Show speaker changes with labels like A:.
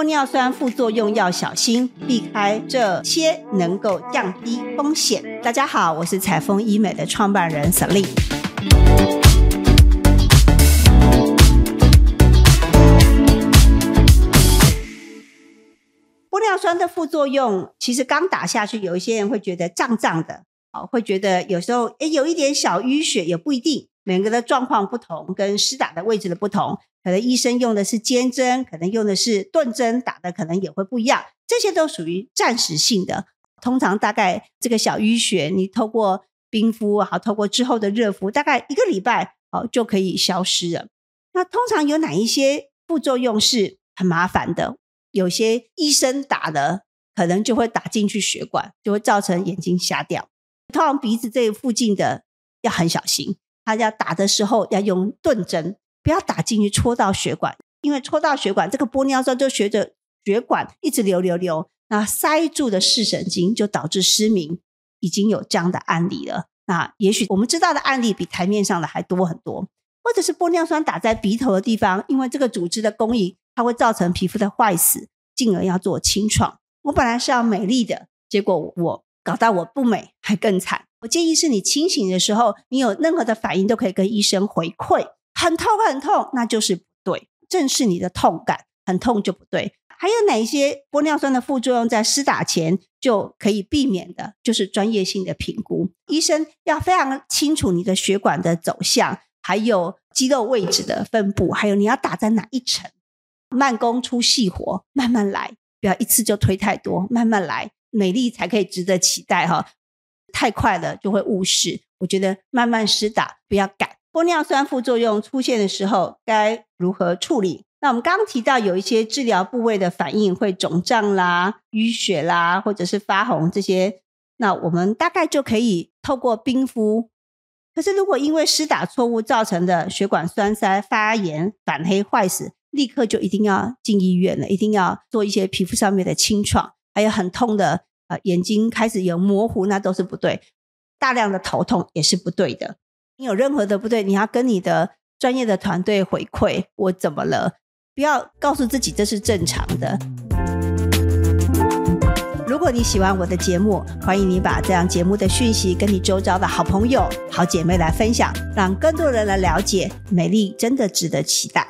A: 玻尿酸副作用要小心，避开这些能够降低风险。大家好，我是彩丰医美的创办人 Selin。玻尿酸的副作用，其实刚打下去，有一些人会觉得胀胀的，哦，会觉得有时候诶有一点小淤血，也不一定，每个的状况不同，跟施打的位置的不同。可能医生用的是尖针，可能用的是钝针，打的可能也会不一样。这些都属于暂时性的，通常大概这个小淤血，你透过冰敷，好，透过之后的热敷，大概一个礼拜，哦，就可以消失了。那通常有哪一些副作用是很麻烦的？有些医生打的，可能就会打进去血管，就会造成眼睛瞎掉。通常鼻子这附近的要很小心，他要打的时候要用钝针。不要打进去戳到血管，因为戳到血管，这个玻尿酸就随着血管一直流流流，那塞住的视神经就导致失明，已经有这样的案例了。那也许我们知道的案例比台面上的还多很多，或者是玻尿酸打在鼻头的地方，因为这个组织的供应，它会造成皮肤的坏死，进而要做清创。我本来是要美丽的，结果我搞到我不美，还更惨。我建议是你清醒的时候，你有任何的反应都可以跟医生回馈。很痛很痛，那就是不对。正是你的痛感很痛就不对。还有哪一些玻尿酸的副作用在施打前就可以避免的？就是专业性的评估，医生要非常清楚你的血管的走向，还有肌肉位置的分布，还有你要打在哪一层。慢工出细活，慢慢来，不要一次就推太多，慢慢来，美丽才可以值得期待哈。太快了就会误事。我觉得慢慢施打，不要赶。玻尿酸副作用出现的时候，该如何处理？那我们刚刚提到有一些治疗部位的反应会肿胀啦、淤血啦，或者是发红这些，那我们大概就可以透过冰敷。可是如果因为施打错误造成的血管栓塞、发炎、反黑、坏死，立刻就一定要进医院了，一定要做一些皮肤上面的清创，还有很痛的呃眼睛开始有模糊，那都是不对。大量的头痛也是不对的。你有任何的不对，你要跟你的专业的团队回馈。我怎么了？不要告诉自己这是正常的。如果你喜欢我的节目，欢迎你把这样节目的讯息跟你周遭的好朋友、好姐妹来分享，让更多人来了解美丽真的值得期待。